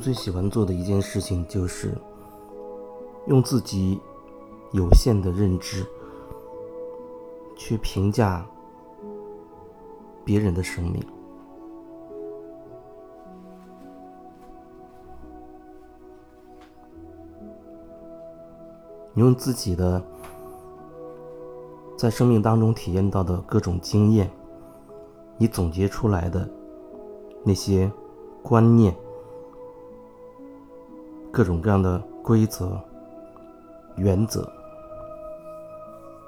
最喜欢做的一件事情，就是用自己有限的认知去评价别人的生命。你用自己的在生命当中体验到的各种经验，你总结出来的那些观念。各种各样的规则、原则，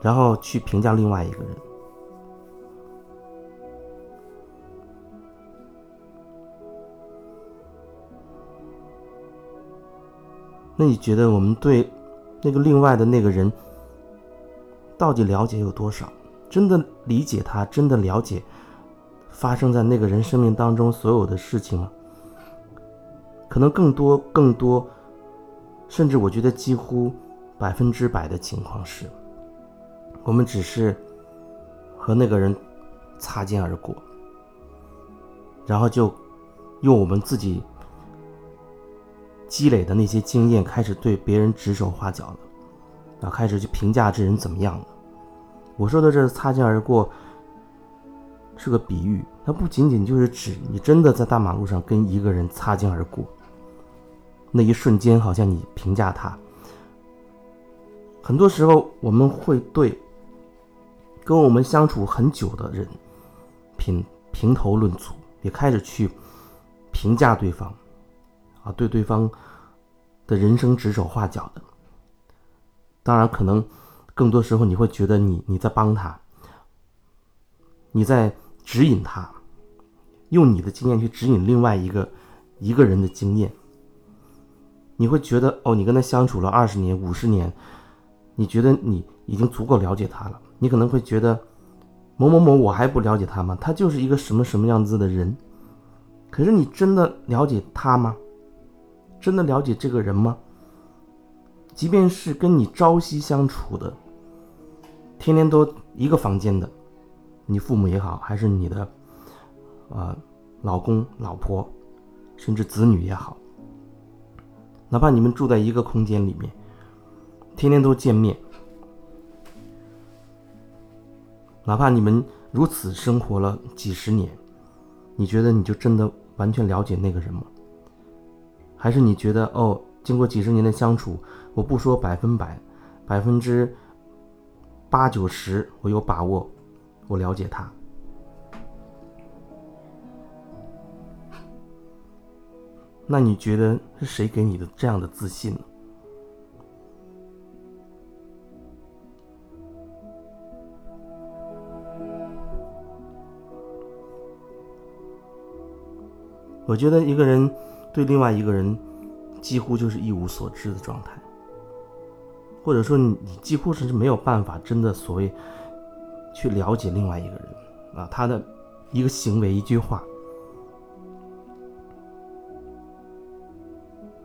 然后去评价另外一个人。那你觉得我们对那个另外的那个人到底了解有多少？真的理解他？真的了解发生在那个人生命当中所有的事情吗？可能更多、更多，甚至我觉得几乎百分之百的情况是，我们只是和那个人擦肩而过，然后就用我们自己积累的那些经验开始对别人指手画脚了，啊，开始去评价这人怎么样了。我说的这擦肩而过是个比喻，它不仅仅就是指你真的在大马路上跟一个人擦肩而过。那一瞬间，好像你评价他。很多时候，我们会对跟我们相处很久的人评评头论足，也开始去评价对方，啊，对对方的人生指手画脚的。当然，可能更多时候你会觉得你你在帮他，你在指引他，用你的经验去指引另外一个一个人的经验。你会觉得哦，你跟他相处了二十年、五十年，你觉得你已经足够了解他了。你可能会觉得某某某，我还不了解他吗？他就是一个什么什么样子的人。可是你真的了解他吗？真的了解这个人吗？即便是跟你朝夕相处的，天天都一个房间的，你父母也好，还是你的啊老公、老婆，甚至子女也好。哪怕你们住在一个空间里面，天天都见面，哪怕你们如此生活了几十年，你觉得你就真的完全了解那个人吗？还是你觉得哦，经过几十年的相处，我不说百分百，百分之八九十我有把握，我了解他。那你觉得是谁给你的这样的自信呢？我觉得一个人对另外一个人几乎就是一无所知的状态，或者说你你几乎是没有办法真的所谓去了解另外一个人啊，他的一个行为、一句话。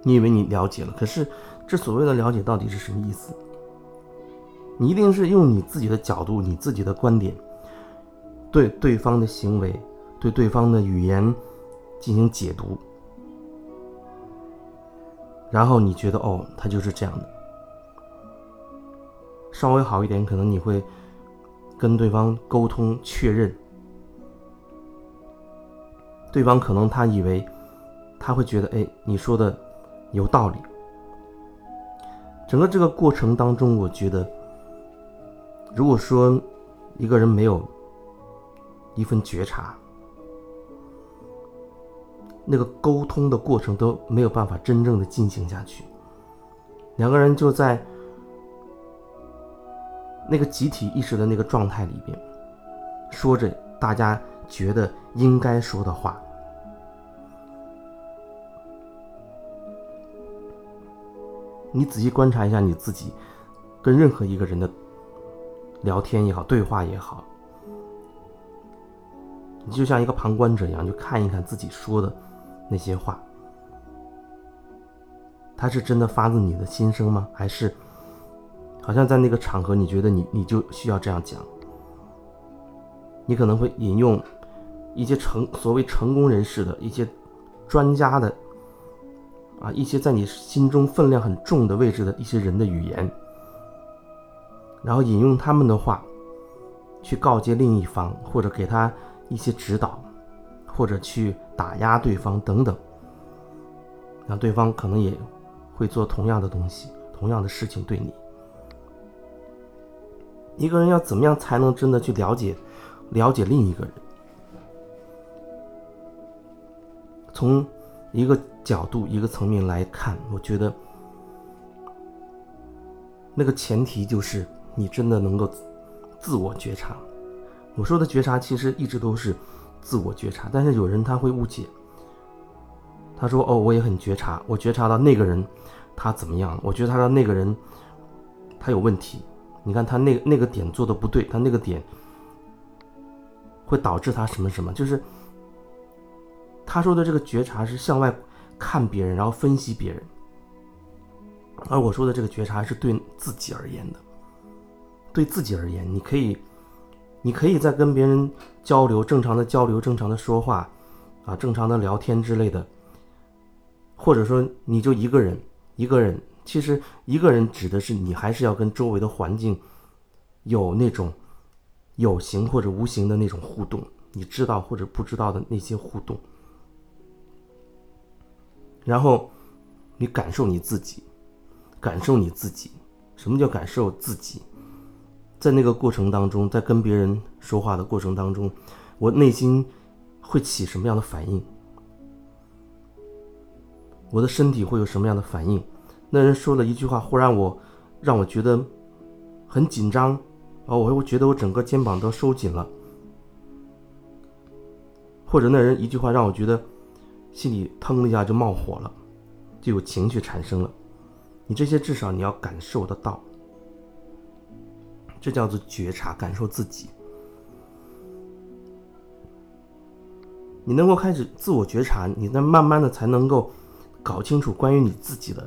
你以为你了解了，可是这所谓的了解到底是什么意思？你一定是用你自己的角度、你自己的观点，对对方的行为、对对方的语言进行解读，然后你觉得哦，他就是这样的。稍微好一点，可能你会跟对方沟通确认，对方可能他以为他会觉得，哎，你说的。有道理。整个这个过程当中，我觉得，如果说一个人没有一份觉察，那个沟通的过程都没有办法真正的进行下去。两个人就在那个集体意识的那个状态里边，说着大家觉得应该说的话。你仔细观察一下你自己，跟任何一个人的聊天也好，对话也好，你就像一个旁观者一样，就看一看自己说的那些话，他是真的发自你的心声吗？还是好像在那个场合，你觉得你你就需要这样讲？你可能会引用一些成所谓成功人士的一些专家的啊，一些在你心中分量很重的位置的一些人的语言，然后引用他们的话，去告诫另一方，或者给他一些指导，或者去打压对方等等，那对方可能也会做同样的东西，同样的事情对你。一个人要怎么样才能真的去了解、了解另一个人？从一个角度、一个层面来看，我觉得那个前提就是你真的能够自我觉察。我说的觉察其实一直都是自我觉察，但是有人他会误解，他说：“哦，我也很觉察，我觉察到那个人他怎么样？我觉察到那个人他有问题。你看他那那个点做的不对，他那个点会导致他什么什么？就是。”他说的这个觉察是向外看别人，然后分析别人；而我说的这个觉察是对自己而言的。对自己而言，你可以，你可以在跟别人交流、正常的交流、正常的说话，啊，正常的聊天之类的，或者说你就一个人，一个人，其实一个人指的是你还是要跟周围的环境有那种有形或者无形的那种互动，你知道或者不知道的那些互动。然后，你感受你自己，感受你自己。什么叫感受自己？在那个过程当中，在跟别人说话的过程当中，我内心会起什么样的反应？我的身体会有什么样的反应？那人说了一句话，忽然我让我觉得很紧张，啊，我会觉得我整个肩膀都收紧了，或者那人一句话让我觉得。心里腾一下就冒火了，就有情绪产生了。你这些至少你要感受得到，这叫做觉察，感受自己。你能够开始自我觉察，你再慢慢的才能够搞清楚关于你自己的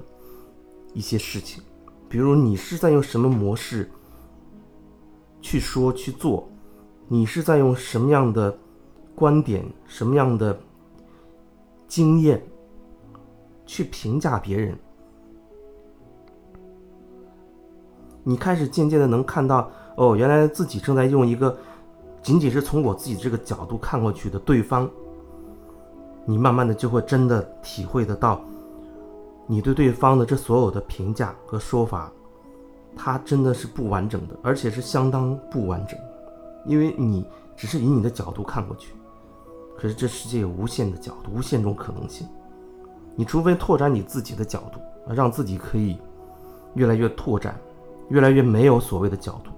一些事情，比如你是在用什么模式去说去做，你是在用什么样的观点，什么样的。经验去评价别人，你开始渐渐的能看到，哦，原来自己正在用一个仅仅是从我自己这个角度看过去的对方，你慢慢的就会真的体会得到，你对对方的这所有的评价和说法，它真的是不完整的，而且是相当不完整，因为你只是以你的角度看过去。可是这世界有无限的角度，无限种可能性。你除非拓展你自己的角度，让自己可以越来越拓展，越来越没有所谓的角度。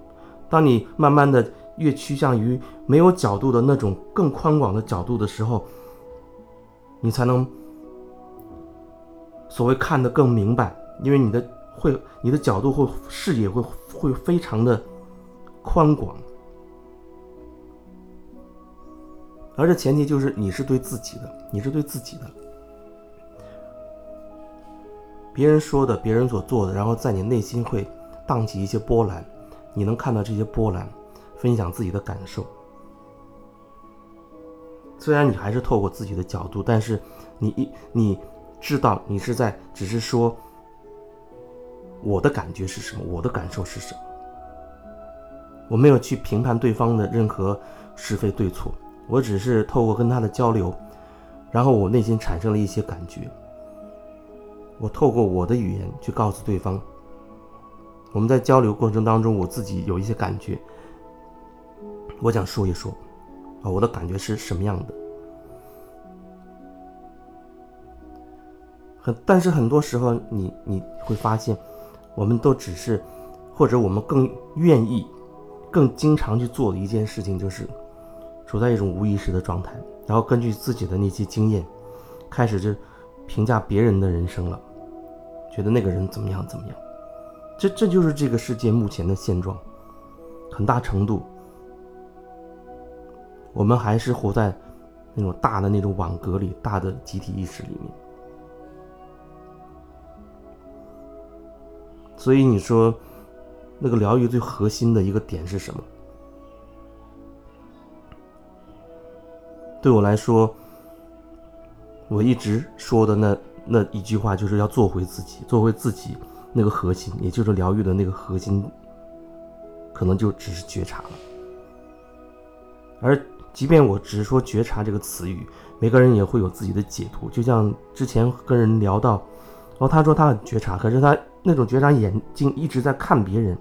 当你慢慢的越趋向于没有角度的那种更宽广的角度的时候，你才能所谓看得更明白，因为你的会，你的角度会视野会会非常的宽广。而这前提就是你是对自己的，你是对自己的。别人说的，别人所做的，然后在你内心会荡起一些波澜，你能看到这些波澜，分享自己的感受。虽然你还是透过自己的角度，但是你一你知道你是在只是说我的感觉是什么，我的感受是什么。我没有去评判对方的任何是非对错。我只是透过跟他的交流，然后我内心产生了一些感觉。我透过我的语言去告诉对方，我们在交流过程当中，我自己有一些感觉，我想说一说，啊，我的感觉是什么样的？很，但是很多时候，你你会发现，我们都只是，或者我们更愿意、更经常去做的一件事情就是。处在一种无意识的状态，然后根据自己的那些经验，开始就评价别人的人生了，觉得那个人怎么样怎么样，这这就是这个世界目前的现状。很大程度，我们还是活在那种大的那种网格里，大的集体意识里面。所以你说，那个疗愈最核心的一个点是什么？对我来说，我一直说的那那一句话就是要做回自己，做回自己那个核心，也就是疗愈的那个核心，可能就只是觉察了。而即便我只是说觉察这个词语，每个人也会有自己的解读。就像之前跟人聊到，然后他说他很觉察，可是他那种觉察眼睛一直在看别人，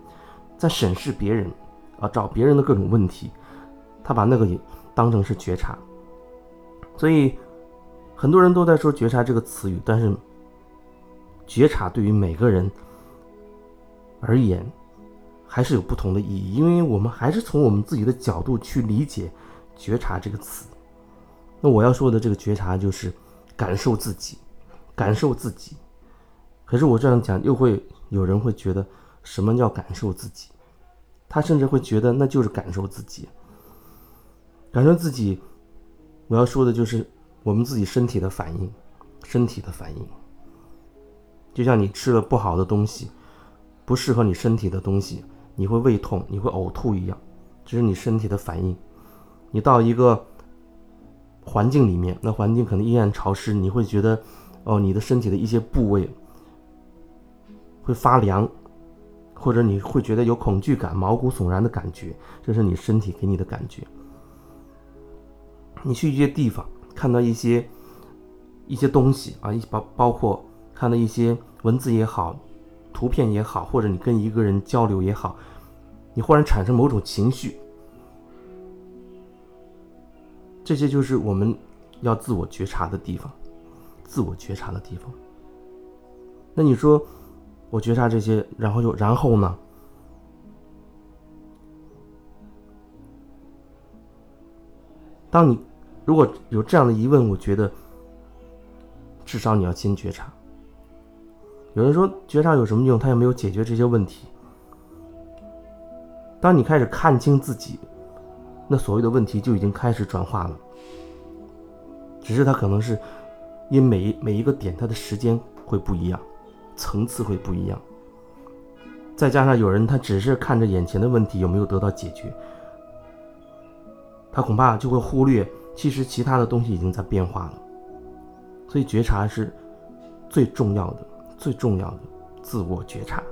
在审视别人，啊，找别人的各种问题，他把那个也当成是觉察。所以很多人都在说觉察这个词语，但是觉察对于每个人而言。还是有不同的意义，因为我们还是从我们自己的角度去理解“觉察”这个词。那我要说的这个觉察，就是感受自己，感受自己。可是我这样讲，又会有人会觉得，什么叫感受自己？他甚至会觉得那就是感受自己。感受自己，我要说的就是我们自己身体的反应，身体的反应。就像你吃了不好的东西，不适合你身体的东西。你会胃痛，你会呕吐一样，这是你身体的反应。你到一个环境里面，那环境可能阴暗潮湿，你会觉得，哦，你的身体的一些部位会发凉，或者你会觉得有恐惧感、毛骨悚然的感觉，这是你身体给你的感觉。你去一些地方，看到一些一些东西啊，一包包括看到一些文字也好，图片也好，或者你跟一个人交流也好。你忽然产生某种情绪，这些就是我们要自我觉察的地方，自我觉察的地方。那你说，我觉察这些，然后又然后呢？当你如果有这样的疑问，我觉得至少你要先觉察。有人说觉察有什么用？他又没有解决这些问题。当你开始看清自己，那所谓的问题就已经开始转化了。只是它可能是因每每一个点，它的时间会不一样，层次会不一样。再加上有人他只是看着眼前的问题有没有得到解决，他恐怕就会忽略，其实其他的东西已经在变化了。所以觉察是最重要的，最重要的自我觉察。